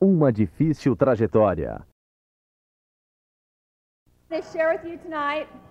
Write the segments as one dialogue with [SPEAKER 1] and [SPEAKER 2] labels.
[SPEAKER 1] Uma difícil trajetória.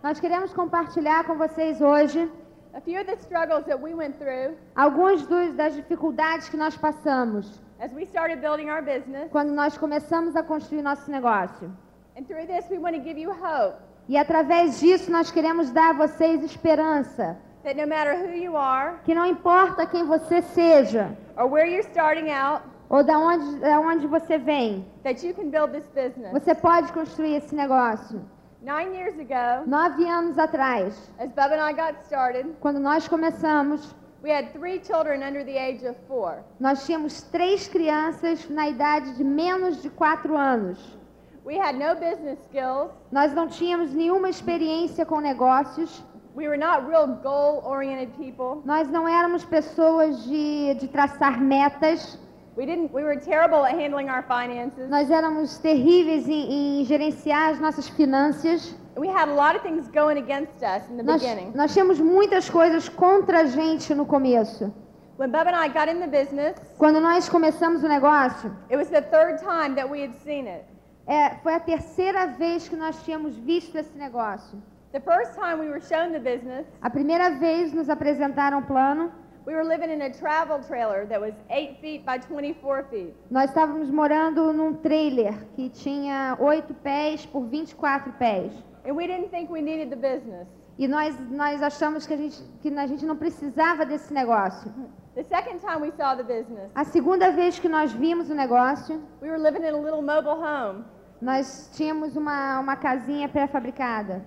[SPEAKER 2] Nós queremos compartilhar com vocês hoje
[SPEAKER 3] a few of the struggles that we went through
[SPEAKER 2] algumas dos- das dificuldades que nós passamos
[SPEAKER 3] as we started building our business.
[SPEAKER 2] quando nós começamos a construir nosso negócio.
[SPEAKER 3] And through this, we want to give you hope
[SPEAKER 2] E através disso nós queremos dar a vocês esperança,
[SPEAKER 3] that no matter who you are
[SPEAKER 2] que não importa quem você seja
[SPEAKER 3] or where you're starting out,
[SPEAKER 2] ou da onde, da onde você vem,
[SPEAKER 3] that you can build this business.
[SPEAKER 2] você pode construir esse negócio.
[SPEAKER 3] Nine years ago,
[SPEAKER 2] Nove anos atrás,
[SPEAKER 3] as and I got started,
[SPEAKER 2] quando nós começamos,
[SPEAKER 3] we had three children under the age of four.
[SPEAKER 2] nós tínhamos três crianças na idade de menos de quatro anos.
[SPEAKER 3] We had no business skills.
[SPEAKER 2] Nós não tínhamos nenhuma experiência com negócios.
[SPEAKER 3] We were not real goal-oriented people.
[SPEAKER 2] Nós não éramos pessoas de, de traçar metas.
[SPEAKER 3] We didn't. We were terrible at handling our finances.
[SPEAKER 2] Nós éramos terríveis em, em gerenciar as nossas finanças.
[SPEAKER 3] We had a lot of things going against us in the
[SPEAKER 2] Nós,
[SPEAKER 3] beginning.
[SPEAKER 2] nós tínhamos muitas coisas contra a gente no começo.
[SPEAKER 3] When and I got in the business,
[SPEAKER 2] Quando nós começamos o negócio,
[SPEAKER 3] it was the third time that we had seen it.
[SPEAKER 2] é, foi a terceira vez que nós tínhamos visto esse negócio.
[SPEAKER 3] The first time we were shown the business,
[SPEAKER 2] A primeira vez nos apresentaram o plano.
[SPEAKER 3] We were living in a travel trailer that was 8 feet by 24 feet.
[SPEAKER 2] Nós estávamos morando num trailer que tinha 8 pés por 24 pés.
[SPEAKER 3] And we didn't think we needed the business.
[SPEAKER 2] E nós, nós achamos que a, gente, que a gente não precisava desse negócio.
[SPEAKER 3] The second time we saw the business,
[SPEAKER 2] A segunda vez que nós vimos o negócio,
[SPEAKER 3] we were living in a little mobile home.
[SPEAKER 2] nós tínhamos uma, uma casinha pré-fabricada.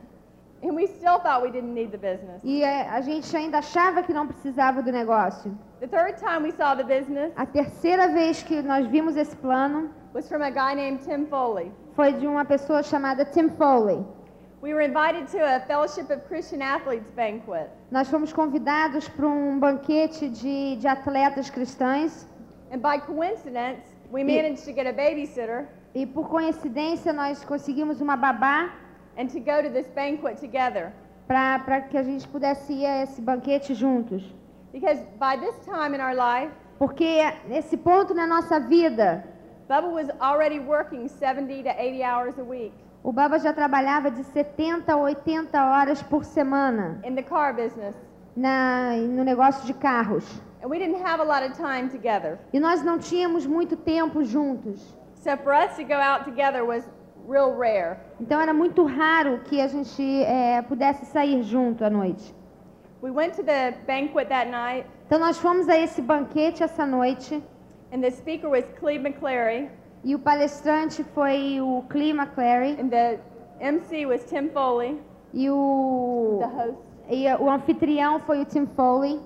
[SPEAKER 3] And we still thought we didn't need the business.
[SPEAKER 2] E é, a gente ainda achava que não precisava do negócio.
[SPEAKER 3] The third time we saw the business
[SPEAKER 2] A terceira vez que nós vimos esse plano
[SPEAKER 3] was from a guy named Tim Foley.
[SPEAKER 2] foi de uma pessoa chamada Tim Foley.
[SPEAKER 3] We were invited to a Fellowship of Christian Athletes banquet.
[SPEAKER 2] Nós fomos convidados para um banquete de, de atletas cristãs
[SPEAKER 3] And by coincidence, we managed to get a babysitter
[SPEAKER 2] e por coincidência nós conseguimos uma babá
[SPEAKER 3] and to go to this banquet together.
[SPEAKER 2] para que a gente pudesse ir a esse banquete juntos.
[SPEAKER 3] Because by this time in our life,
[SPEAKER 2] Porque nesse ponto na nossa vida,
[SPEAKER 3] Bubba was already working 70 to 80 hours a week
[SPEAKER 2] o Baba já trabalhava de 70 a 80 horas por semana
[SPEAKER 3] in the car business.
[SPEAKER 2] na, no negócio de carros.
[SPEAKER 3] And we didn't have a lot of time together.
[SPEAKER 2] E nós não tínhamos muito tempo juntos.
[SPEAKER 3] So for us to go out together was real rare.
[SPEAKER 2] Então era muito raro que a gente eh, pudesse sair junto à noite.
[SPEAKER 3] We went to the banquet that night,
[SPEAKER 2] Então nós fomos a esse banquete essa noite
[SPEAKER 3] and the speaker was Cleve McClary,
[SPEAKER 2] e o palestrante foi o Clee McClary
[SPEAKER 3] and the MC was Tim Foley,
[SPEAKER 2] e o,
[SPEAKER 3] the host.
[SPEAKER 2] e o anfitrião foi o Tim Foley.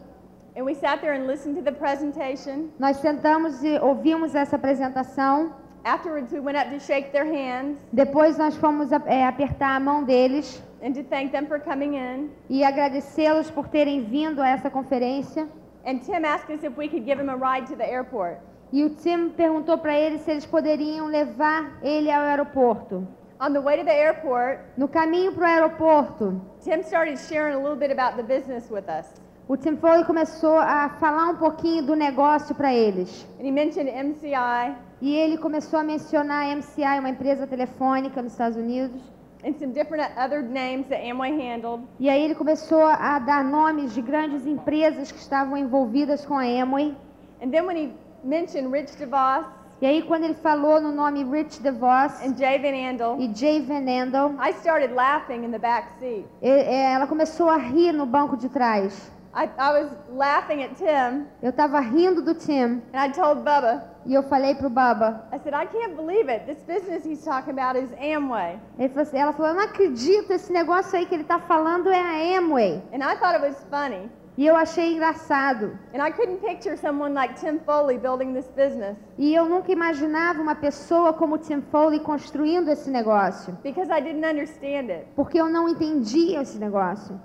[SPEAKER 3] And we sat there and listened to the presentation.
[SPEAKER 2] Nós sentamos e ouvimos essa apresentação.
[SPEAKER 3] Afterwards, we went up to shake their hands
[SPEAKER 2] Depois nós fomos eh, apertar a mão deles
[SPEAKER 3] and to thank them for coming in.
[SPEAKER 2] e agradecê-los por terem vindo a essa conferência.
[SPEAKER 3] And Tim asked us if we could give him a ride to the airport.
[SPEAKER 2] E o Tim perguntou para eles se eles poderiam levar ele ao aeroporto.
[SPEAKER 3] On the way to the airport,
[SPEAKER 2] No caminho para o aeroporto,
[SPEAKER 3] Tim started sharing a little bit about the business with us.
[SPEAKER 2] o Tim Foley começou a falar um pouquinho do negócio para eles.
[SPEAKER 3] And he mentioned MCI
[SPEAKER 2] E ele começou a mencionar a MCI, uma empresa telefônica nos Estados Unidos.
[SPEAKER 3] and some different other names that Amway handled.
[SPEAKER 2] E aí ele começou a dar nomes de grandes empresas que estavam envolvidas com a Amway.
[SPEAKER 3] And then when he mentioned Rich DeVos
[SPEAKER 2] E aí quando ele falou no nome Rich DeVos
[SPEAKER 3] and Jay Van Andel,
[SPEAKER 2] e Jay Van Andel,
[SPEAKER 3] I started laughing in the back seat.
[SPEAKER 2] é, ela começou a rir no banco de trás.
[SPEAKER 3] I, I was laughing at Tim,
[SPEAKER 2] Eu estava rindo do Tim
[SPEAKER 3] and I told Bubba,
[SPEAKER 2] e eu falei pro Baba.
[SPEAKER 3] I said, I can't believe it. This business he's talking about is Amway.
[SPEAKER 2] Assim- ela falou, eu não acredito, esse negócio aí que ele está falando é a Amway.
[SPEAKER 3] And I thought it was funny.
[SPEAKER 2] E eu achei engraçado.
[SPEAKER 3] And I couldn't picture someone like Tim Foley building this business
[SPEAKER 2] E eu nunca imaginava uma pessoa como Tim Foley construindo esse negócio.
[SPEAKER 3] because I didn't understand it.
[SPEAKER 2] Porque eu não entendia esse negócio.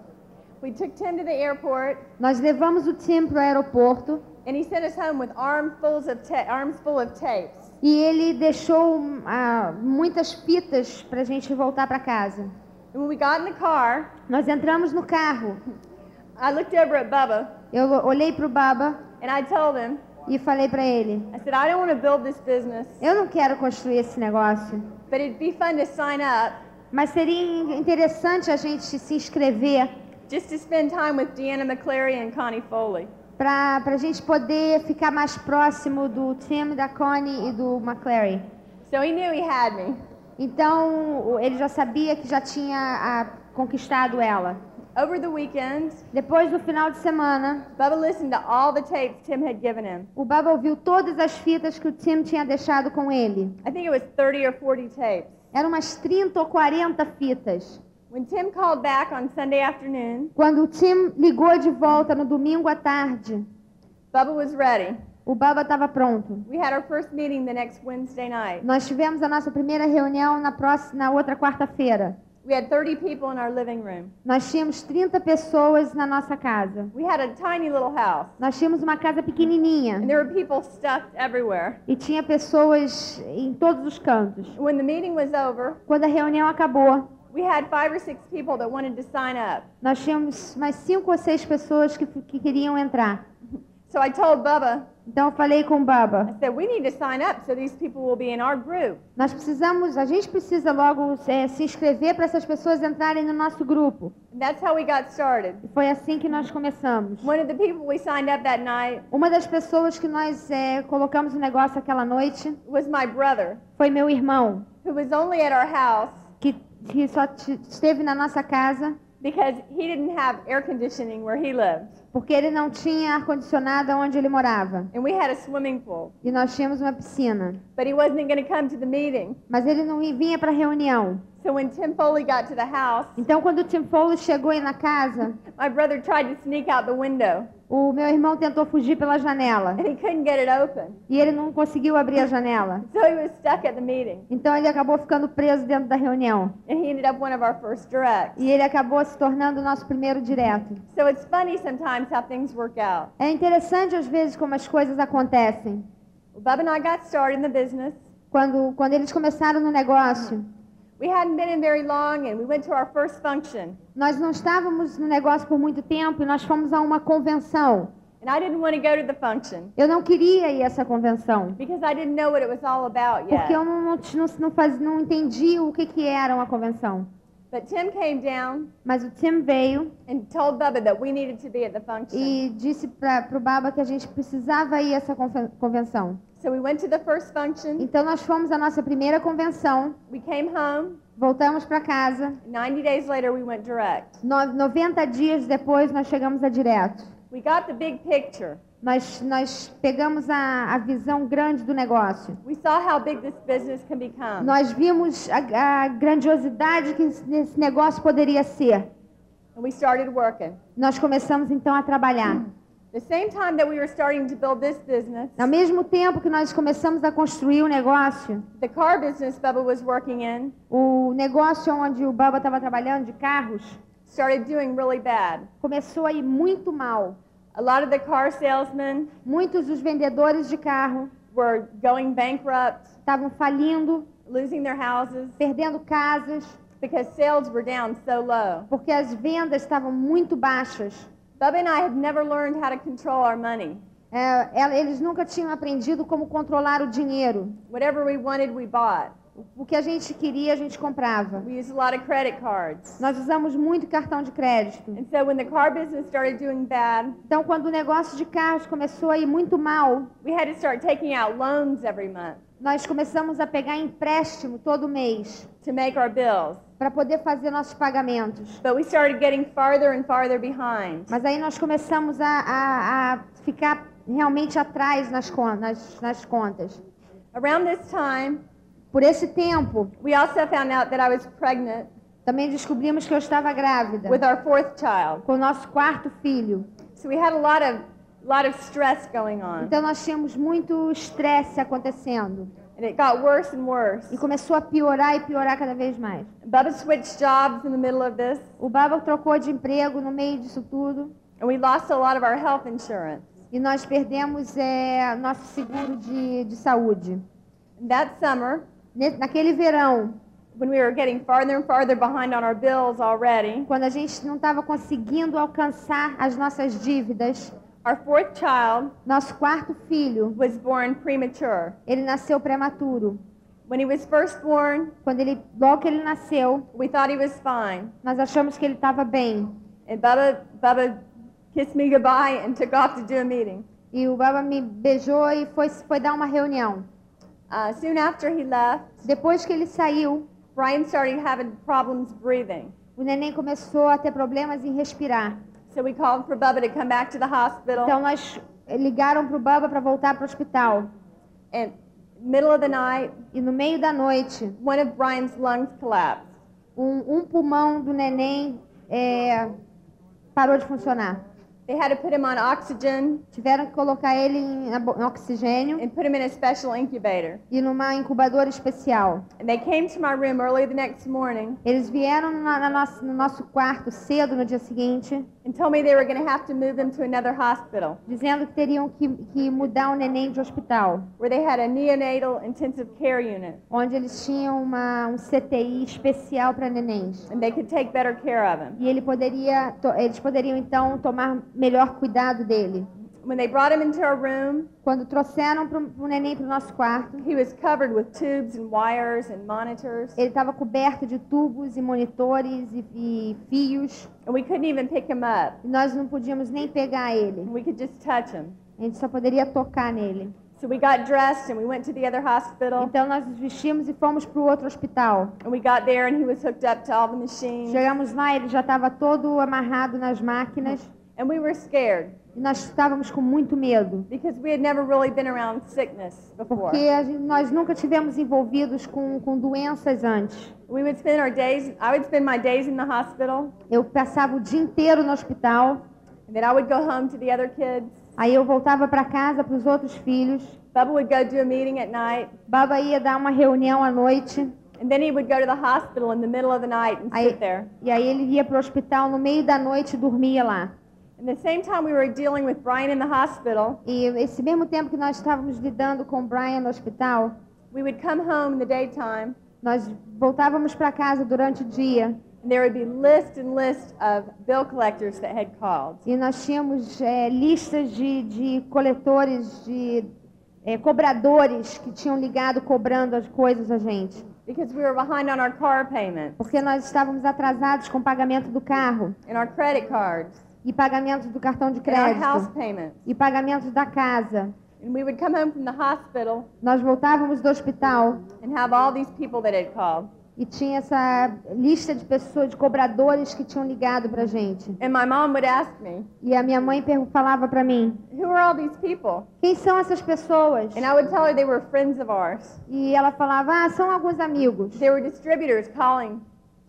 [SPEAKER 3] We took Tim to the airport,
[SPEAKER 2] Nós levamos o Tim para o aeroporto
[SPEAKER 3] and he sent us home with armfuls of arms full of tapes.
[SPEAKER 2] e ele deixou ah, muitas fitas para a gente voltar para casa.
[SPEAKER 3] And when we got in the car,
[SPEAKER 2] Nós entramos no carro.
[SPEAKER 3] I looked over at Bubba
[SPEAKER 2] Eu olhei para o Baba
[SPEAKER 3] and I told him,
[SPEAKER 2] e falei para ele:
[SPEAKER 3] I said, I don't want to build this business,
[SPEAKER 2] Eu não quero construir esse negócio,
[SPEAKER 3] but it'd be fun to sign up
[SPEAKER 2] mas seria interessante a gente se inscrever
[SPEAKER 3] just to spend time with Deanna McCleary and Connie Foley.
[SPEAKER 2] para a gente poder ficar mais próximo do Tim, da Connie e do McClary.
[SPEAKER 3] So he knew he had me.
[SPEAKER 2] Então ele já sabia que já tinha ah, conquistado ela.
[SPEAKER 3] Over the weekend,
[SPEAKER 2] Depois do final de semana,
[SPEAKER 3] Bubba listened to all the tapes Tim had given him.
[SPEAKER 2] o Baba ouviu todas as fitas que o Tim tinha deixado com ele.
[SPEAKER 3] I think it was 30 or 40 tapes.
[SPEAKER 2] Eram umas 30 ou 40 fitas.
[SPEAKER 3] When Tim called back on Sunday afternoon,
[SPEAKER 2] Quando o Tim ligou de volta no domingo à tarde,
[SPEAKER 3] Bubba was ready.
[SPEAKER 2] o Baba estava pronto.
[SPEAKER 3] We had our first meeting the next Wednesday night.
[SPEAKER 2] Nós tivemos a nossa primeira reunião na, próxima, na outra quarta-feira.
[SPEAKER 3] We had 30 people in our living room.
[SPEAKER 2] Nós tínhamos 30 pessoas na nossa casa.
[SPEAKER 3] We had a tiny little house,
[SPEAKER 2] Nós tínhamos uma casa
[SPEAKER 3] and
[SPEAKER 2] pequenininha
[SPEAKER 3] there were people stuffed everywhere.
[SPEAKER 2] e tinha pessoas em todos os cantos.
[SPEAKER 3] When the meeting was over,
[SPEAKER 2] Quando a reunião acabou,
[SPEAKER 3] we had five or six people that wanted to sign up.
[SPEAKER 2] nós tínhamos mais cinco ou seis pessoas que, que queriam entrar.
[SPEAKER 3] So I told Bubba,
[SPEAKER 2] Então eu falei com o Baba,
[SPEAKER 3] I said, we need to sign up so these people will be in our group.
[SPEAKER 2] nós precisamos, a gente precisa logo é, se inscrever para essas pessoas entrarem no nosso grupo.
[SPEAKER 3] And that's how we got started.
[SPEAKER 2] E foi assim que nós começamos.
[SPEAKER 3] One of the people we signed up that night
[SPEAKER 2] Uma das pessoas que nós é, colocamos no negócio aquela noite
[SPEAKER 3] was my brother,
[SPEAKER 2] foi meu irmão,
[SPEAKER 3] who was only at our house
[SPEAKER 2] que, só esteve na nossa casa
[SPEAKER 3] because he didn't have air conditioning where he lived.
[SPEAKER 2] porque ele não tinha ar-condicionado onde ele morava.
[SPEAKER 3] And we had a swimming pool.
[SPEAKER 2] E nós tínhamos uma piscina.
[SPEAKER 3] But he wasn't going to come to the meeting.
[SPEAKER 2] Mas ele não vinha para a reunião.
[SPEAKER 3] So when Tim Foley got to the house,
[SPEAKER 2] Então, quando Tim Foley chegou na casa,
[SPEAKER 3] my brother tried to sneak out the window
[SPEAKER 2] o meu irmão tentou fugir pela janela.
[SPEAKER 3] and he couldn't get it open.
[SPEAKER 2] E ele não conseguiu abrir a janela.
[SPEAKER 3] So he was stuck at the meeting.
[SPEAKER 2] Então, ele acabou ficando preso dentro da reunião.
[SPEAKER 3] And he ended up one of our first directs.
[SPEAKER 2] E ele acabou se tornando o nosso primeiro direto.
[SPEAKER 3] So it's funny sometimes how things work out.
[SPEAKER 2] É interessante, às vezes, como as coisas acontecem.
[SPEAKER 3] Well, Bub and I got started in the business.
[SPEAKER 2] Quando, quando eles começaram no negócio,
[SPEAKER 3] We hadn't been in very long and we went to our first function.
[SPEAKER 2] nós não estávamos no negócio por muito tempo e nós fomos a uma convenção.
[SPEAKER 3] And I didn't want to go to the function
[SPEAKER 2] Eu não queria ir a essa convenção.
[SPEAKER 3] because I didn't know what it was all about yet.
[SPEAKER 2] Porque eu não, não, não, faz, não entendi o que, que era uma convenção.
[SPEAKER 3] But Tim came down
[SPEAKER 2] Mas o Tim veio
[SPEAKER 3] and told Bubba that we needed to be at the function.
[SPEAKER 2] e disse para o Baba que a gente precisava ir a essa conven- convenção.
[SPEAKER 3] So we went to the first function.
[SPEAKER 2] Então nós fomos à nossa primeira convenção,
[SPEAKER 3] We came home.
[SPEAKER 2] voltamos para casa.
[SPEAKER 3] 90 days later, we went direct.
[SPEAKER 2] No, 90 dias depois nós chegamos a direto.
[SPEAKER 3] We got the big picture.
[SPEAKER 2] Nós, nós pegamos a, a visão grande do negócio.
[SPEAKER 3] We saw how big this business can become.
[SPEAKER 2] Nós vimos a, a grandiosidade que esse negócio poderia ser.
[SPEAKER 3] And we started working.
[SPEAKER 2] Nós começamos então a trabalhar.
[SPEAKER 3] The same time that we were starting to build this business,
[SPEAKER 2] Ao mesmo tempo que nós começamos a construir o negócio,
[SPEAKER 3] the car business Bubba was working in
[SPEAKER 2] o negócio onde o Baba estava trabalhando de carros
[SPEAKER 3] started doing really bad.
[SPEAKER 2] começou a ir muito mal.
[SPEAKER 3] A lot of the car salesmen
[SPEAKER 2] Muitos dos vendedores de carro
[SPEAKER 3] were going bankrupt,
[SPEAKER 2] estavam falindo,
[SPEAKER 3] losing their houses
[SPEAKER 2] perdendo casas,
[SPEAKER 3] because sales were down so low.
[SPEAKER 2] porque as vendas estavam muito baixas.
[SPEAKER 3] Bubba and I had never learned how to control our money.
[SPEAKER 2] É, eles nunca tinham aprendido como controlar o dinheiro.
[SPEAKER 3] Whatever we wanted, we bought.
[SPEAKER 2] O que a gente queria, a gente comprava.
[SPEAKER 3] We used a lot of credit cards.
[SPEAKER 2] Nós usamos muito cartão de crédito.
[SPEAKER 3] And so when the car business started doing bad,
[SPEAKER 2] Então, quando o negócio de carros começou a ir muito mal,
[SPEAKER 3] we had to start taking out loans every month
[SPEAKER 2] nós começamos a pegar empréstimo todo mês
[SPEAKER 3] to make our bills.
[SPEAKER 2] para poder fazer nossos pagamentos.
[SPEAKER 3] But we started getting farther and farther behind.
[SPEAKER 2] Mas aí nós começamos a, a- a ficar realmente atrás nas, nas- nas contas.
[SPEAKER 3] Around this time,
[SPEAKER 2] Por esse tempo,
[SPEAKER 3] we also found out that I was pregnant
[SPEAKER 2] também descobrimos que eu estava grávida
[SPEAKER 3] with our fourth child.
[SPEAKER 2] com o nosso quarto filho.
[SPEAKER 3] So we had a lot of lot of stress going on.
[SPEAKER 2] Então nós tínhamos muito estresse acontecendo
[SPEAKER 3] And it got worse and worse.
[SPEAKER 2] e começou a piorar e piorar cada vez mais.
[SPEAKER 3] Bubba switched jobs in the middle of this,
[SPEAKER 2] O Baba trocou de emprego no meio disso tudo
[SPEAKER 3] and we lost a lot of our health insurance.
[SPEAKER 2] e nós perdemos é, nosso seguro de, de saúde.
[SPEAKER 3] That summer,
[SPEAKER 2] Naquele verão,
[SPEAKER 3] when we were getting farther and farther behind on our bills already,
[SPEAKER 2] quando a gente não estava conseguindo alcançar as nossas dívidas,
[SPEAKER 3] Our fourth child
[SPEAKER 2] Nosso quarto filho,
[SPEAKER 3] was born premature.
[SPEAKER 2] ele nasceu prematuro.
[SPEAKER 3] When he was first born,
[SPEAKER 2] Quando ele, logo que ele nasceu,
[SPEAKER 3] we thought he was fine.
[SPEAKER 2] nós achamos que ele estava bem.
[SPEAKER 3] And Bubba, Bubba kissed me goodbye and took off to do a meeting.
[SPEAKER 2] E o Baba me beijou e foi, foi dar uma reunião.
[SPEAKER 3] Uh, soon after he left,
[SPEAKER 2] Depois que ele saiu,
[SPEAKER 3] Brian started having problems breathing.
[SPEAKER 2] o neném começou a ter problemas em respirar.
[SPEAKER 3] So we called for Bubba to come back to the hospital.
[SPEAKER 2] Então nós ligaram para o Baba para voltar para o hospital.
[SPEAKER 3] And middle of the night,
[SPEAKER 2] E no meio da noite,
[SPEAKER 3] one of Brian's lungs collapsed.
[SPEAKER 2] um, um pulmão do neném é, parou de funcionar.
[SPEAKER 3] They had to put him on oxygen
[SPEAKER 2] Tiveram que colocar ele em, oxigênio
[SPEAKER 3] and put him in a special incubator.
[SPEAKER 2] e numa incubadora especial.
[SPEAKER 3] And they came to my room early the next morning
[SPEAKER 2] Eles vieram na, na nossa- no nosso quarto cedo no dia seguinte,
[SPEAKER 3] and told me they were going to have to move him to another hospital
[SPEAKER 2] dizendo que teriam que, que mudar o neném de hospital,
[SPEAKER 3] where they had a neonatal intensive care unit
[SPEAKER 2] onde eles tinham uma, um CTI especial para nenéns.
[SPEAKER 3] and they could take better care of him.
[SPEAKER 2] E ele poderia, eles poderiam então tomar melhor cuidado dele.
[SPEAKER 3] When they brought him into our room,
[SPEAKER 2] Quando trouxeram o neném para o nosso quarto,
[SPEAKER 3] he was covered with tubes and wires and monitors,
[SPEAKER 2] ele estava coberto de tubos e monitores e, e fios.
[SPEAKER 3] and we couldn't even pick him up.
[SPEAKER 2] E nós não podíamos nem pegar ele.
[SPEAKER 3] We could just touch him.
[SPEAKER 2] A gente só poderia tocar nele.
[SPEAKER 3] So we got dressed and we went to the other hospital.
[SPEAKER 2] Então nós nos vestimos e fomos para o outro hospital.
[SPEAKER 3] And we got there and he was hooked up to all the machines.
[SPEAKER 2] Chegamos lá, ele já estava todo amarrado nas máquinas.
[SPEAKER 3] And we were scared
[SPEAKER 2] E nós estávamos com muito medo.
[SPEAKER 3] because we had never really been around sickness before.
[SPEAKER 2] Porque gente- nós nunca tivemos envolvidos com, com doenças antes.
[SPEAKER 3] We would spend our days, I would spend my days in the hospital,
[SPEAKER 2] Eu passava o dia inteiro no hospital.
[SPEAKER 3] and then I would go home to the other kids.
[SPEAKER 2] Aí eu voltava para casa para os outros filhos.
[SPEAKER 3] Bubba would go do a meeting at night,
[SPEAKER 2] Baba ia dar uma reunião à noite.
[SPEAKER 3] and then he would go to the hospital in the middle of the night and
[SPEAKER 2] Aí,
[SPEAKER 3] sit there.
[SPEAKER 2] e aí ele ia para o hospital no meio da noite e dormia lá.
[SPEAKER 3] And the same time we were dealing with Brian in the hospital,
[SPEAKER 2] E esse mesmo tempo que nós estávamos lidando com Brian no hospital,
[SPEAKER 3] we would come home in the daytime,
[SPEAKER 2] nós voltávamos para casa durante o dia
[SPEAKER 3] and there would be list and list of bill collectors that had called.
[SPEAKER 2] e nós tínhamos é, listas de, de coletores, de é, cobradores que tinham ligado cobrando as coisas a gente.
[SPEAKER 3] Because we were behind on our car payments
[SPEAKER 2] Porque nós estávamos atrasados com o pagamento do carro
[SPEAKER 3] and our credit cards
[SPEAKER 2] e pagamentos do cartão de
[SPEAKER 3] and our house
[SPEAKER 2] crédito
[SPEAKER 3] payments.
[SPEAKER 2] e pagamentos da casa.
[SPEAKER 3] And we would come home from the hospital
[SPEAKER 2] Nós voltávamos do hospital
[SPEAKER 3] and have all these people that had called.
[SPEAKER 2] e tinha essa lista de pessoas, de cobradores que tinham ligado pra gente.
[SPEAKER 3] And my mom would ask me,
[SPEAKER 2] E a minha mãe pergun- falava pra mim:
[SPEAKER 3] Who are all these people?
[SPEAKER 2] "Quem são essas pessoas?"
[SPEAKER 3] And I would tell her they were friends of ours.
[SPEAKER 2] E ela falava: "Ah, são alguns amigos."
[SPEAKER 3] They were distributors calling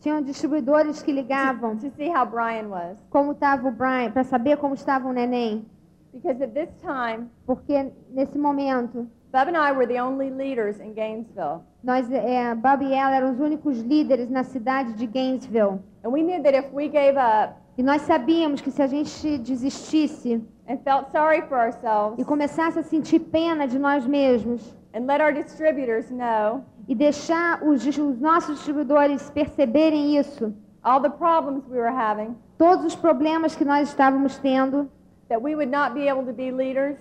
[SPEAKER 2] Tinham distribuidores que ligavam
[SPEAKER 3] to see how Brian was.
[SPEAKER 2] como estava o Brian, para saber como estava o neném,
[SPEAKER 3] Because at this time,
[SPEAKER 2] porque nesse momento
[SPEAKER 3] Bub and I were the only leaders in Gainesville.
[SPEAKER 2] nós, é, Bob e ela eram os únicos líderes na cidade de Gainesville.
[SPEAKER 3] And we knew that if we gave up
[SPEAKER 2] E nós sabíamos que se a gente desistisse
[SPEAKER 3] and felt sorry for ourselves
[SPEAKER 2] e começasse a sentir pena de nós mesmos
[SPEAKER 3] and let our distributors know
[SPEAKER 2] e deixar os, os nossos distribuidores perceberem isso,
[SPEAKER 3] all the problems we were having,
[SPEAKER 2] todos os problemas que nós estávamos tendo,
[SPEAKER 3] that we would not be able to be leaders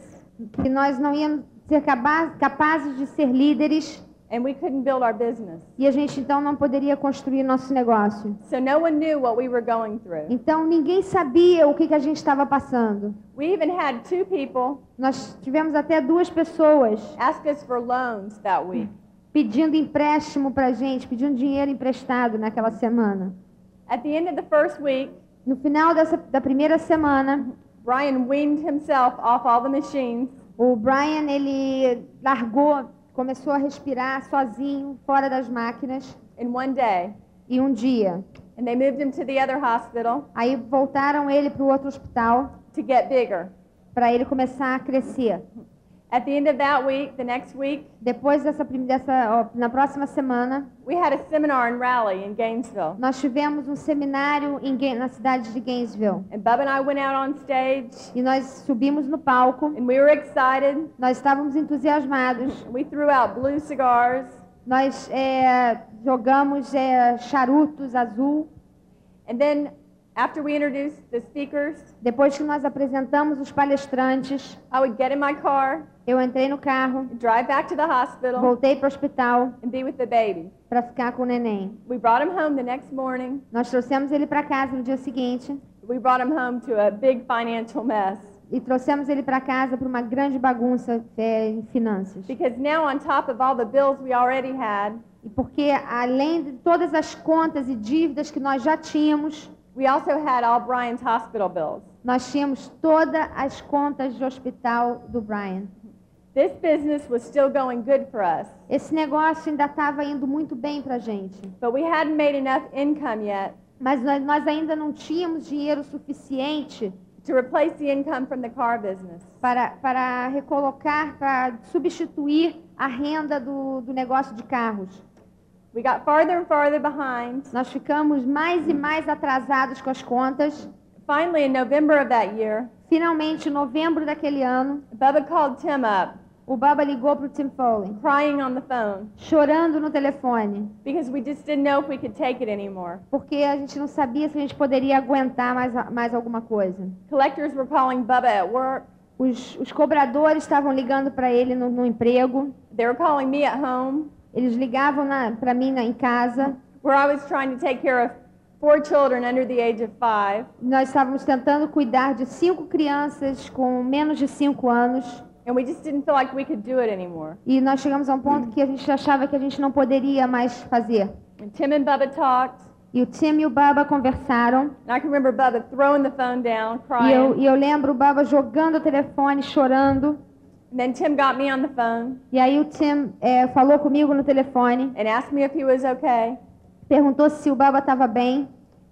[SPEAKER 2] que nós não íamos ser capazes de ser líderes
[SPEAKER 3] and we couldn't build our business.
[SPEAKER 2] e a gente então não poderia construir nosso negócio.
[SPEAKER 3] So no one knew what we were going through.
[SPEAKER 2] Então ninguém sabia o que, que a gente estava passando.
[SPEAKER 3] We even had two people
[SPEAKER 2] Nós tivemos até duas pessoas
[SPEAKER 3] ask us for loans that week.
[SPEAKER 2] Pedindo empréstimo para a gente, pedindo dinheiro emprestado naquela semana.
[SPEAKER 3] At the end of the first week,
[SPEAKER 2] No final dessa, da primeira semana,
[SPEAKER 3] Brian weaned himself off all the machines
[SPEAKER 2] o Brian ele largou, começou a respirar sozinho, fora das máquinas.
[SPEAKER 3] in one day.
[SPEAKER 2] E um dia,
[SPEAKER 3] And they moved him to the other hospital
[SPEAKER 2] aí voltaram ele para o outro hospital
[SPEAKER 3] to get bigger.
[SPEAKER 2] para ele começar a crescer.
[SPEAKER 3] At the end of that week, the next week,
[SPEAKER 2] Depois dessa, dessa na próxima semana,
[SPEAKER 3] we had a seminar in Raleigh in Gainesville.
[SPEAKER 2] nós tivemos um seminário em, na cidade de Gainesville.
[SPEAKER 3] And Bub and I went out on stage
[SPEAKER 2] E nós subimos no palco,
[SPEAKER 3] and we were excited.
[SPEAKER 2] nós estávamos entusiasmados,
[SPEAKER 3] We threw out blue cigars
[SPEAKER 2] nós é, jogamos é, charutos azul.
[SPEAKER 3] and then After we introduced the speakers,
[SPEAKER 2] Depois que nós apresentamos os palestrantes,
[SPEAKER 3] I would get in my car,
[SPEAKER 2] eu entrei no carro,
[SPEAKER 3] drive back to the hospital,
[SPEAKER 2] voltei para o hospital
[SPEAKER 3] and be with the baby.
[SPEAKER 2] para ficar com o neném.
[SPEAKER 3] We brought him home the next morning.
[SPEAKER 2] Nós trouxemos ele para casa no dia seguinte
[SPEAKER 3] We brought him home to a big financial mess.
[SPEAKER 2] e trouxemos ele para casa para uma grande bagunça é, em finanças.
[SPEAKER 3] Because now, on top of all the bills we already had,
[SPEAKER 2] E porque além de todas as contas e dívidas que nós já tínhamos,
[SPEAKER 3] we also had all Brian's hospital bills.
[SPEAKER 2] nós tínhamos todas as contas de hospital do Brian.
[SPEAKER 3] This business was still going good for us,
[SPEAKER 2] Esse negócio ainda estava indo muito bem para a gente,
[SPEAKER 3] but we hadn't made enough income yet
[SPEAKER 2] mas nós, nós ainda não tínhamos dinheiro suficiente
[SPEAKER 3] to replace the income from the car business.
[SPEAKER 2] para, para recolocar, para substituir a renda do, do negócio de carros.
[SPEAKER 3] We got farther and farther behind.
[SPEAKER 2] Nós ficamos mais e mais atrasados com as contas.
[SPEAKER 3] Finally, in November of that year,
[SPEAKER 2] Finalmente, em novembro daquele ano,
[SPEAKER 3] Bubba called Tim up,
[SPEAKER 2] o Baba ligou para o Tim Foley,
[SPEAKER 3] crying on the phone,
[SPEAKER 2] chorando no telefone,
[SPEAKER 3] because we just didn't know if we could take it anymore.
[SPEAKER 2] porque a gente não sabia se a gente poderia aguentar mais, mais alguma coisa.
[SPEAKER 3] Collectors were calling Bubba at work.
[SPEAKER 2] Os, os cobradores estavam ligando para ele no, no emprego,
[SPEAKER 3] They were calling me at home,
[SPEAKER 2] eles ligavam para mim na, em casa.
[SPEAKER 3] where I was trying to take care of four children under the age of five.
[SPEAKER 2] Nós estávamos tentando cuidar de cinco crianças com menos de cinco anos.
[SPEAKER 3] And we just didn't feel like we could do it anymore.
[SPEAKER 2] E nós chegamos a um ponto que a gente achava que a gente não poderia mais fazer.
[SPEAKER 3] And Tim and Bubba talked,
[SPEAKER 2] E o Tim e o Baba conversaram.
[SPEAKER 3] and I can remember Bubba throwing the phone down,
[SPEAKER 2] E eu,
[SPEAKER 3] crying.
[SPEAKER 2] e eu lembro o Baba jogando o telefone, chorando.
[SPEAKER 3] And then Tim got me on the phone
[SPEAKER 2] E aí o Tim eh, falou comigo no telefone,
[SPEAKER 3] and asked me if he was okay.
[SPEAKER 2] perguntou se o Baba estava bem.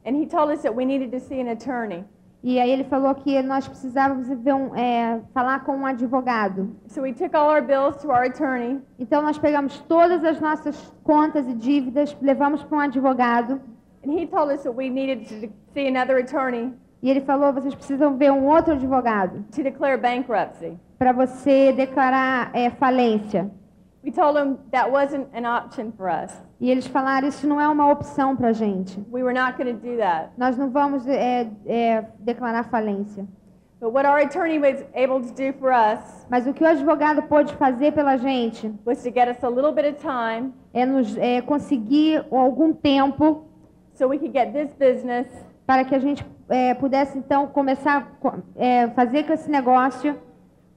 [SPEAKER 3] And he told us that we needed to see an attorney.
[SPEAKER 2] E aí ele falou que nós precisávamos ver um, eh, falar com um advogado.
[SPEAKER 3] So we took all our bills to our attorney,
[SPEAKER 2] Então nós pegamos todas as nossas contas e dívidas, levamos para um advogado.
[SPEAKER 3] and he told us that we needed to see another attorney
[SPEAKER 2] E ele falou: vocês precisam ver um outro advogado
[SPEAKER 3] to declare bankruptcy.
[SPEAKER 2] Para você declarar eh, falência.
[SPEAKER 3] We told that wasn't an option for us.
[SPEAKER 2] E eles falaram: isso não é uma opção para gente.
[SPEAKER 3] We were not going to do that.
[SPEAKER 2] Nós não vamos eh, eh, declarar falência.
[SPEAKER 3] But what our attorney was able to do for us
[SPEAKER 2] Mas o que o advogado pôde fazer pela gente
[SPEAKER 3] was to get us a little bit of time
[SPEAKER 2] é nos é, conseguir algum tempo
[SPEAKER 3] so we could get this business
[SPEAKER 2] para que a gente é, pudesse então começar a é, fazer com esse negócio,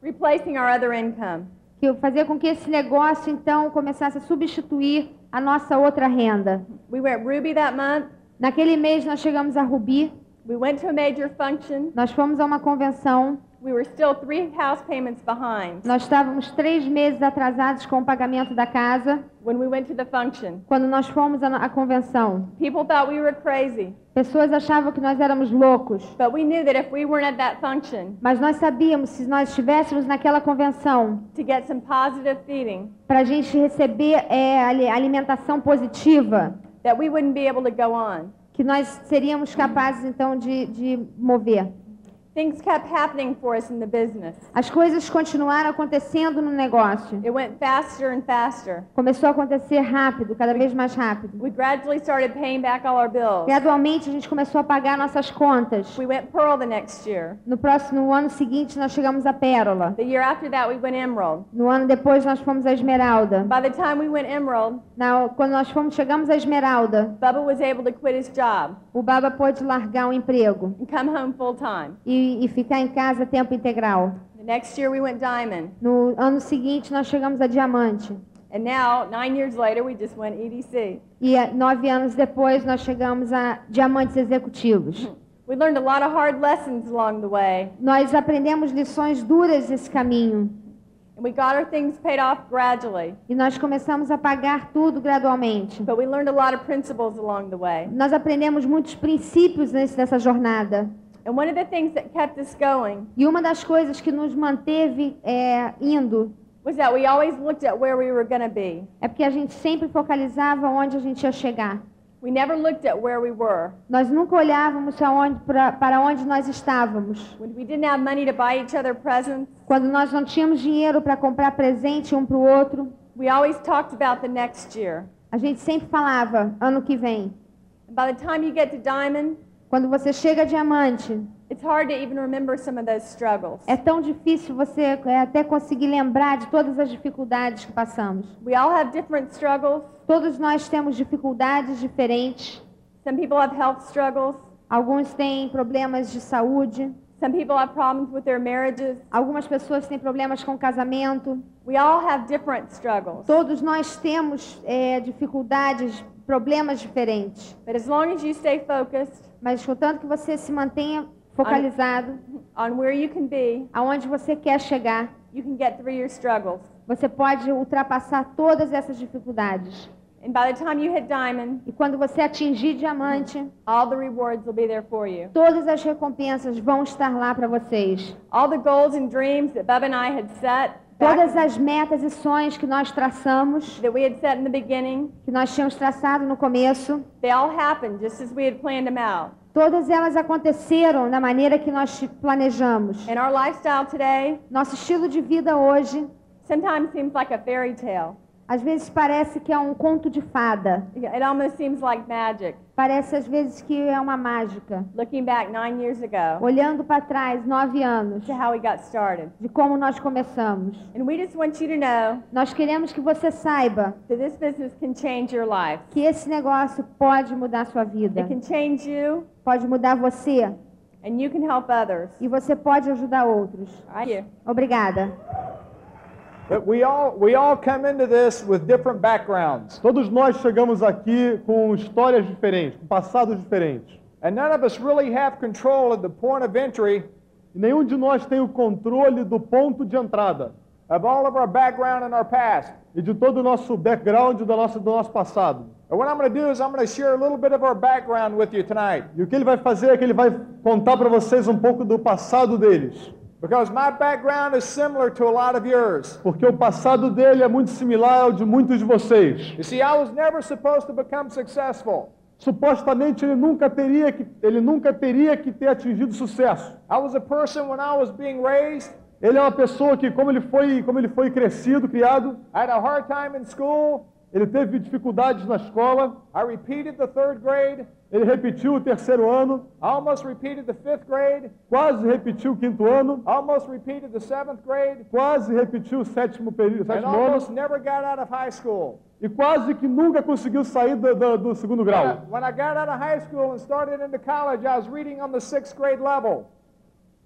[SPEAKER 3] replacing our other income.
[SPEAKER 2] que fazer com que esse negócio então começasse a substituir a nossa outra renda.
[SPEAKER 3] We went Ruby that month.
[SPEAKER 2] Naquele mês nós chegamos a Rubi,
[SPEAKER 3] We went to a major function.
[SPEAKER 2] nós fomos a uma convenção,
[SPEAKER 3] We were still three house payments behind
[SPEAKER 2] nós estávamos três meses atrasados com o pagamento da casa
[SPEAKER 3] when we went to the function.
[SPEAKER 2] quando nós fomos à convenção.
[SPEAKER 3] People thought we were crazy,
[SPEAKER 2] Pessoas achavam que nós éramos loucos.
[SPEAKER 3] but we knew that if we weren't at that function
[SPEAKER 2] Mas nós sabíamos, se nós estivéssemos naquela convenção,
[SPEAKER 3] to get some positive feeding,
[SPEAKER 2] para a gente receber é, ali- alimentação positiva,
[SPEAKER 3] that we wouldn't be able to go on.
[SPEAKER 2] que nós seríamos capazes então de, de mover.
[SPEAKER 3] Things kept happening for us in the business.
[SPEAKER 2] As coisas continuaram acontecendo no negócio.
[SPEAKER 3] It went faster and faster.
[SPEAKER 2] Começou a acontecer rápido, cada vez mais rápido.
[SPEAKER 3] We gradually started paying back all our bills.
[SPEAKER 2] Gradualmente a gente começou a pagar nossas contas.
[SPEAKER 3] We went Pearl the next year.
[SPEAKER 2] No próximo no ano seguinte nós chegamos a Pérola.
[SPEAKER 3] The year after that, we went Emerald.
[SPEAKER 2] No ano depois nós fomos a Esmeralda.
[SPEAKER 3] By the time we went Emerald,
[SPEAKER 2] Na- quando nós fomos chegamos a Esmeralda,
[SPEAKER 3] Bubba was able to quit his job
[SPEAKER 2] o Baba pôde largar o emprego
[SPEAKER 3] and come home full time.
[SPEAKER 2] e, e ficar em casa tempo integral.
[SPEAKER 3] The next year, we went Diamond.
[SPEAKER 2] No ano seguinte nós chegamos a Diamante.
[SPEAKER 3] And now, nine years later, we just went EDC.
[SPEAKER 2] E eh, nove anos depois nós chegamos a Diamantes Executivos.
[SPEAKER 3] We learned a lot of hard lessons along the way,
[SPEAKER 2] Nós aprendemos lições duras nesse caminho.
[SPEAKER 3] and we got our things paid off gradually.
[SPEAKER 2] E nós começamos a pagar tudo gradualmente.
[SPEAKER 3] But we learned a lot of principles along the way.
[SPEAKER 2] Nós aprendemos muitos princípios nessa jornada.
[SPEAKER 3] And one of the things that kept us going
[SPEAKER 2] E uma das coisas que nos manteve é, indo
[SPEAKER 3] was that we always looked at where we were going to be.
[SPEAKER 2] é porque a gente sempre focalizava onde a gente ia chegar.
[SPEAKER 3] We never looked at where we were.
[SPEAKER 2] Nós nunca olhávamos aonde, pra, para onde nós estávamos.
[SPEAKER 3] When we didn't have money to buy each other presents,
[SPEAKER 2] Quando nós não tínhamos dinheiro para comprar presente um para o outro,
[SPEAKER 3] we always talked about the next year.
[SPEAKER 2] a gente sempre falava ano que vem.
[SPEAKER 3] And by the time you get to Diamond,
[SPEAKER 2] Quando você chega a diamante,
[SPEAKER 3] it's hard to even remember some of those struggles.
[SPEAKER 2] é tão difícil você é, até conseguir lembrar de todas as dificuldades que passamos.
[SPEAKER 3] We all have different struggles.
[SPEAKER 2] Todos nós temos dificuldades diferentes.
[SPEAKER 3] Some people have health struggles.
[SPEAKER 2] Alguns têm problemas de saúde,
[SPEAKER 3] Some people have problems with their marriages.
[SPEAKER 2] algumas pessoas têm problemas com casamento.
[SPEAKER 3] We all have different struggles.
[SPEAKER 2] Todos nós temos é, dificuldades, problemas diferentes.
[SPEAKER 3] But as long as you stay focused
[SPEAKER 2] Mas contanto que você se mantenha focalizado
[SPEAKER 3] on where you can be,
[SPEAKER 2] aonde você quer chegar,
[SPEAKER 3] you can get through your struggles.
[SPEAKER 2] você pode ultrapassar todas essas dificuldades.
[SPEAKER 3] And by the time you hit diamond,
[SPEAKER 2] E quando você atingir diamante,
[SPEAKER 3] all the rewards will be there for you.
[SPEAKER 2] todas as recompensas vão estar lá para vocês.
[SPEAKER 3] All the goals and dreams that Bub and I had set,
[SPEAKER 2] Todas
[SPEAKER 3] back,
[SPEAKER 2] as metas e sonhos que nós traçamos,
[SPEAKER 3] that we had set in the beginning,
[SPEAKER 2] que nós tínhamos traçado no começo,
[SPEAKER 3] they all happened just as we had planned them out.
[SPEAKER 2] todas elas aconteceram da maneira que nós planejamos.
[SPEAKER 3] And our lifestyle today
[SPEAKER 2] Nosso estilo de vida hoje,
[SPEAKER 3] sometimes seems like a fairy tale.
[SPEAKER 2] Às vezes parece que é um conto de fada.
[SPEAKER 3] It almost seems like magic.
[SPEAKER 2] Parece às vezes que é uma mágica.
[SPEAKER 3] Looking back nine years ago
[SPEAKER 2] Olhando para trás, nove anos,
[SPEAKER 3] to how we got started.
[SPEAKER 2] de como nós começamos.
[SPEAKER 3] And we just want you to know
[SPEAKER 2] Nós queremos que você saiba
[SPEAKER 3] that this business can change your life.
[SPEAKER 2] que esse negócio pode mudar a sua vida.
[SPEAKER 3] It can change you
[SPEAKER 2] Pode mudar você
[SPEAKER 3] and you can help others.
[SPEAKER 2] e você pode ajudar outros.
[SPEAKER 3] Thank you.
[SPEAKER 2] Obrigada.
[SPEAKER 4] But we all we all come into this with different backgrounds.
[SPEAKER 5] Todos nós chegamos aqui com histórias diferentes, com passados diferentes.
[SPEAKER 4] And none of us really have control of the point of entry
[SPEAKER 5] E nenhum de nós tem o controle do ponto de entrada
[SPEAKER 4] of all of our background and our past.
[SPEAKER 5] e de todo o nosso background do nosso, do nosso passado.
[SPEAKER 4] And what I'm going to do is I'm going to share a little bit of our background with you tonight
[SPEAKER 5] E o que ele vai fazer é que ele vai contar para vocês um pouco do passado deles.
[SPEAKER 4] Because my background is similar to a lot of yours.
[SPEAKER 5] Porque o passado dele é muito similar ao de muitos de vocês.
[SPEAKER 4] You see, I was never supposed to become successful.
[SPEAKER 5] Supostamente ele nunca teria que, ele nunca teria que ter atingido sucesso.
[SPEAKER 4] I was a person when I was being raised,
[SPEAKER 5] Ele é uma pessoa que, como ele foi, como ele foi crescido, criado,
[SPEAKER 4] I had a hard time in school.
[SPEAKER 5] Ele teve dificuldades na escola,
[SPEAKER 4] I repeated the third grade.
[SPEAKER 5] ele repetiu o terceiro ano,
[SPEAKER 4] almost repeated the fifth grade.
[SPEAKER 5] quase repetiu o quinto ano,
[SPEAKER 4] almost repeated the seventh grade.
[SPEAKER 5] quase repetiu o sétimo período,
[SPEAKER 4] And
[SPEAKER 5] sétimo ano,
[SPEAKER 4] almost never got out of high school.
[SPEAKER 5] e quase que nunca conseguiu sair do, do- do segundo
[SPEAKER 4] When I,
[SPEAKER 5] grau.
[SPEAKER 4] when I got out of high school and started into college, I was reading on the sixth grade level.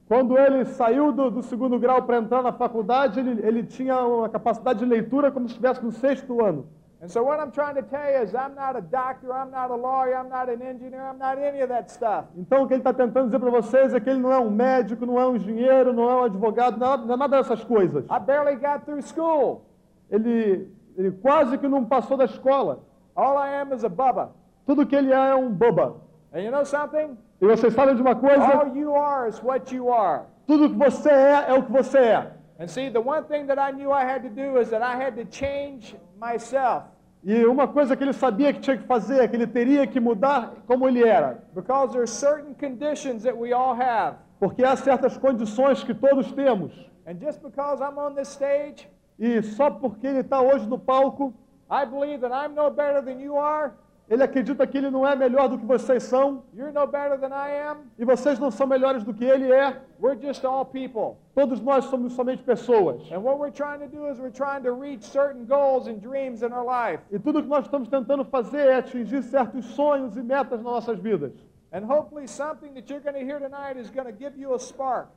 [SPEAKER 5] Quando ele saiu do, do segundo grau para entrar na faculdade, ele, ele tinha uma capacidade de leitura como se estivesse no sexto ano.
[SPEAKER 4] And so what I'm trying to tell you is I'm not a doctor, I'm not a lawyer, I'm not an engineer, I'm not any of that stuff.
[SPEAKER 5] Então, o que ele está tentando dizer para vocês é que ele não é um médico, não é um engenheiro, não é um advogado, não é, não é nada dessas coisas.
[SPEAKER 4] I barely got through school.
[SPEAKER 5] Ele, ele quase que não passou da escola.
[SPEAKER 4] All I am is a bubba.
[SPEAKER 5] Tudo que ele é é um boba.
[SPEAKER 4] And you know something?
[SPEAKER 5] E vocês sabem de uma coisa?
[SPEAKER 4] All you are is what you are.
[SPEAKER 5] Tudo que você é é o que você é.
[SPEAKER 4] And see, the one thing that I knew I had to do is that I had to change myself.
[SPEAKER 5] E uma coisa que ele sabia que tinha que fazer é que ele teria que mudar como ele era.
[SPEAKER 4] Because there's certain conditions that we all have.
[SPEAKER 5] Porque há certas condições que todos temos.
[SPEAKER 4] And just because I'm on this stage,
[SPEAKER 5] E só porque ele está hoje no palco,
[SPEAKER 4] I believe that I'm no better than you are.
[SPEAKER 5] Ele acredita que ele não é melhor do que vocês são.
[SPEAKER 4] You're no better than I am.
[SPEAKER 5] E vocês não são melhores do que ele é.
[SPEAKER 4] We're just all people.
[SPEAKER 5] Todos nós somos somente pessoas.
[SPEAKER 4] And what we're trying to do is we're trying to reach certain goals and dreams in our life.
[SPEAKER 5] E tudo que nós estamos tentando fazer é atingir certos sonhos e metas nas nossas vidas.
[SPEAKER 4] And hopefully something that you're going to hear tonight is going to give you a spark.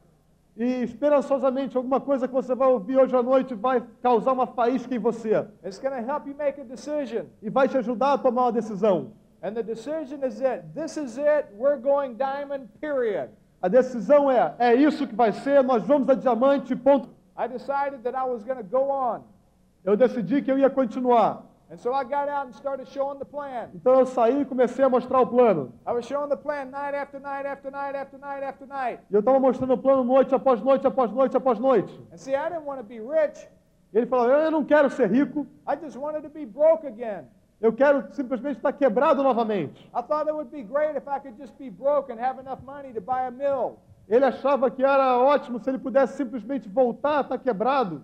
[SPEAKER 5] E esperançosamente alguma coisa que você vai ouvir hoje à noite vai causar uma faísca em você
[SPEAKER 4] It's going to help you make a decision.
[SPEAKER 5] e vai te ajudar a tomar uma decisão.
[SPEAKER 4] And the decision is it. This is it. We're going diamond, period.
[SPEAKER 5] A decisão é: é isso que vai ser, nós vamos a diamante, ponto.
[SPEAKER 4] I decided that I was going to go on.
[SPEAKER 5] Eu decidi que eu ia continuar.
[SPEAKER 4] And so I got out and started showing the plan.
[SPEAKER 5] Então eu saí e comecei a mostrar o plano.
[SPEAKER 4] I was showing the plan night after night after night after night after night.
[SPEAKER 5] E eu estava mostrando o plano noite após noite, após noite, após noite.
[SPEAKER 4] And see, I didn't want to be rich.
[SPEAKER 5] E ele falou: eu não quero ser rico,
[SPEAKER 4] I just wanted to be broke again.
[SPEAKER 5] eu quero simplesmente estar quebrado novamente.
[SPEAKER 4] I thought it would be great if I could just be broke and have enough money to buy a mill.
[SPEAKER 5] Ele achava que era ótimo se ele pudesse simplesmente voltar a estar quebrado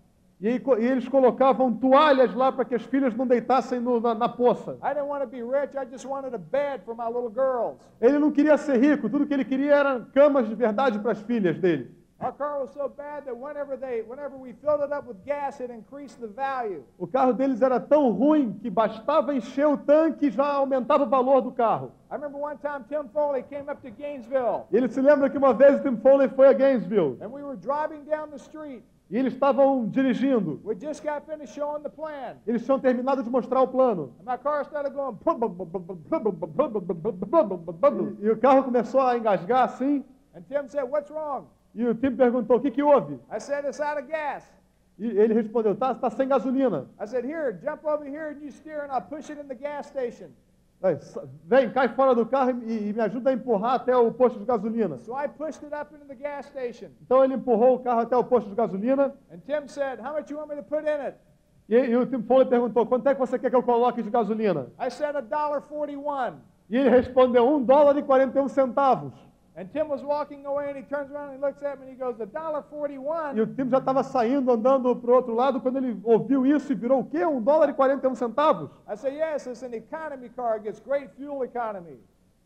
[SPEAKER 5] E, e eles colocavam toalhas lá para que as filhas não deitassem no- na, na poça. Ele não queria ser rico, tudo que ele queria eram camas de verdade para as filhas dele. O carro deles era tão ruim que bastava encher o tanque e já aumentava o valor do carro.
[SPEAKER 4] I remember one time Tim Foley came up to Gainesville,
[SPEAKER 5] ele se lembra que uma vez Tim Foley foi a Gainesville
[SPEAKER 4] and we were driving down the street.
[SPEAKER 5] E eles estavam dirigindo.
[SPEAKER 4] We just got finished showing the plan,
[SPEAKER 5] Eles tinham terminado de mostrar o plano. E, e o carro começou a engasgar assim.
[SPEAKER 4] And Tim said, "What's wrong?"
[SPEAKER 5] E o Tim perguntou: o que, que houve?
[SPEAKER 4] I said, "It's out of gas."
[SPEAKER 5] E ele respondeu: tá, tá sem gasolina.
[SPEAKER 4] I said, "Here, jump over here and you steer, and I'll push it in the gas station."
[SPEAKER 5] Vem, cai fora do carro e, e me ajuda a empurrar até o posto de gasolina.
[SPEAKER 4] So I pushed it up into the gas station,
[SPEAKER 5] Então ele empurrou o carro até o posto de gasolina.
[SPEAKER 4] and Tim said, "How much you want me to put in it?"
[SPEAKER 5] E, e o Tim Foley perguntou: quanto é que você quer que eu coloque de gasolina?
[SPEAKER 4] I said, "A dollar forty-one."
[SPEAKER 5] E ele respondeu: um dólar e 41 centavos.
[SPEAKER 4] And Tim was walking away, and he turns around and he looks at me, and he goes, "A dollar
[SPEAKER 5] E
[SPEAKER 4] forty-one."
[SPEAKER 5] o Tim já estava saindo, andando para o outro lado, quando ele ouviu isso e virou o quê? Um dólar e 41 centavos?
[SPEAKER 4] I said, "Yes, it's an economy car. It gets great fuel economy."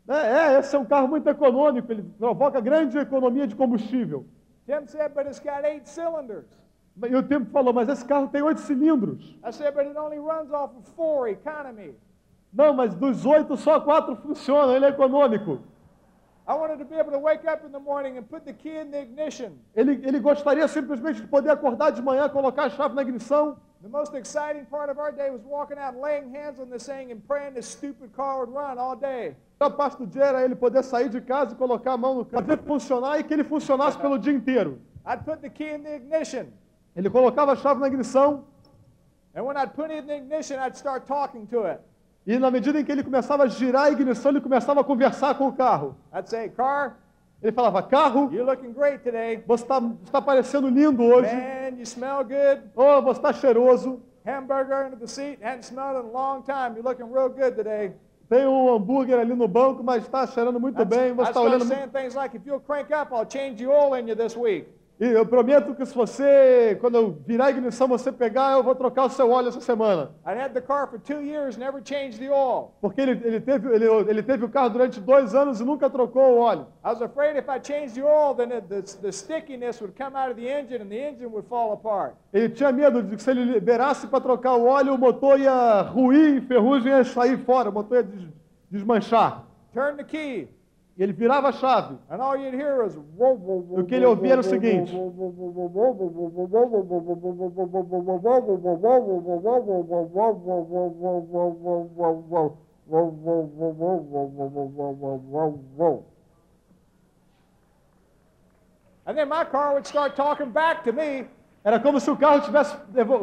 [SPEAKER 5] É, é, esse é um carro muito econômico, ele provoca grande economia de combustível.
[SPEAKER 4] Tim said, "But it's got eight cylinders."
[SPEAKER 5] E o Tim falou, mas esse carro tem oito cilindros.
[SPEAKER 4] I said, "But it only runs off of four economy."
[SPEAKER 5] Não, mas dos oito, só quatro funcionam, ele é econômico. Ele, ele gostaria simplesmente de poder acordar de manhã, colocar a chave na ignição.
[SPEAKER 4] The most exciting part of our day was walking out laying hands on this thing and praying this stupid car would run all day.
[SPEAKER 5] A parte do dia era ele poder sair de casa e colocar a mão no carro, fazer funcionar e que ele funcionasse pelo dia inteiro.
[SPEAKER 4] I'd put the key in the ignition.
[SPEAKER 5] Ele colocava a chave na ignição
[SPEAKER 4] And when I'd put it in the ignition, I'd start talking to it.
[SPEAKER 5] E na medida em que ele começava a girar a ignição, ele começava a conversar com o carro.
[SPEAKER 4] I'd say, Car,
[SPEAKER 5] Ele falava, carro,
[SPEAKER 4] you're looking great today.
[SPEAKER 5] você está está parecendo lindo hoje.
[SPEAKER 4] Man, you smell good.
[SPEAKER 5] Oh, você está cheiroso.
[SPEAKER 4] Hamburger under the seat. Hadn't smelled in a long time. You're looking real good today.
[SPEAKER 5] Tem um hambúrguer ali no banco, mas está cheirando muito bem. Você está olhando.
[SPEAKER 4] things like, if you'll crank up, I'll change the oil in you this week.
[SPEAKER 5] E eu prometo que se você, quando eu virar a ignição, você pegar, eu vou trocar o seu óleo essa semana.
[SPEAKER 4] I'd had the car for two years, never changed the oil.
[SPEAKER 5] Porque ele, ele, teve, ele, ele teve o carro durante dois anos e nunca trocou o óleo.
[SPEAKER 4] I was afraid if I changed the oil, then it, the, the stickiness would come out of the engine and the engine would fall apart.
[SPEAKER 5] Ele tinha medo de que se ele liberasse para trocar o óleo, o motor ia ruir, ferrugem ia sair fora, o motor ia des- desmanchar.
[SPEAKER 4] Turn the key,
[SPEAKER 5] E ele virava a chave.
[SPEAKER 4] was.
[SPEAKER 5] O que ele ouvia era o seguinte.
[SPEAKER 4] And then my car would start talking back to me.
[SPEAKER 5] Era como se o carro estivesse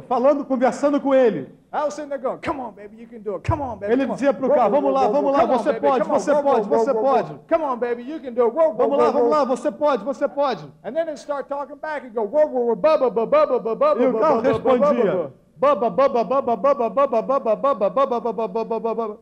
[SPEAKER 5] falando, conversando com ele.
[SPEAKER 4] I was sitting there going, "Come on, baby, you can do it. Come on, baby."
[SPEAKER 5] Ele dizia pro carro, "Vamos lá, vamos lá, você pode, você pode, você pode."
[SPEAKER 4] Come on, baby, you can do it.
[SPEAKER 5] Vamos lá, vamos lá, você pode, você pode.
[SPEAKER 4] And then it start talking back and go, whoa, whoa, bubba, bubba, bubba, bubba,
[SPEAKER 5] E o carro
[SPEAKER 4] bubba, bubba,
[SPEAKER 5] respondia.
[SPEAKER 4] bubba.
[SPEAKER 5] Baba, baba, baba, baba, baba, baba, baba, baba, baba, baba.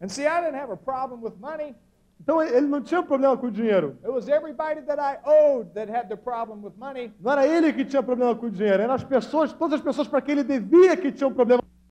[SPEAKER 4] And see, I didn't have a problem with money.
[SPEAKER 5] Então ele não tinha problema com o dinheiro.
[SPEAKER 4] It was everybody that I owed that had the problem with money.
[SPEAKER 5] Não era ele que tinha problema com o dinheiro, eram as pessoas, todas as pessoas para quem ele devia que tinham problema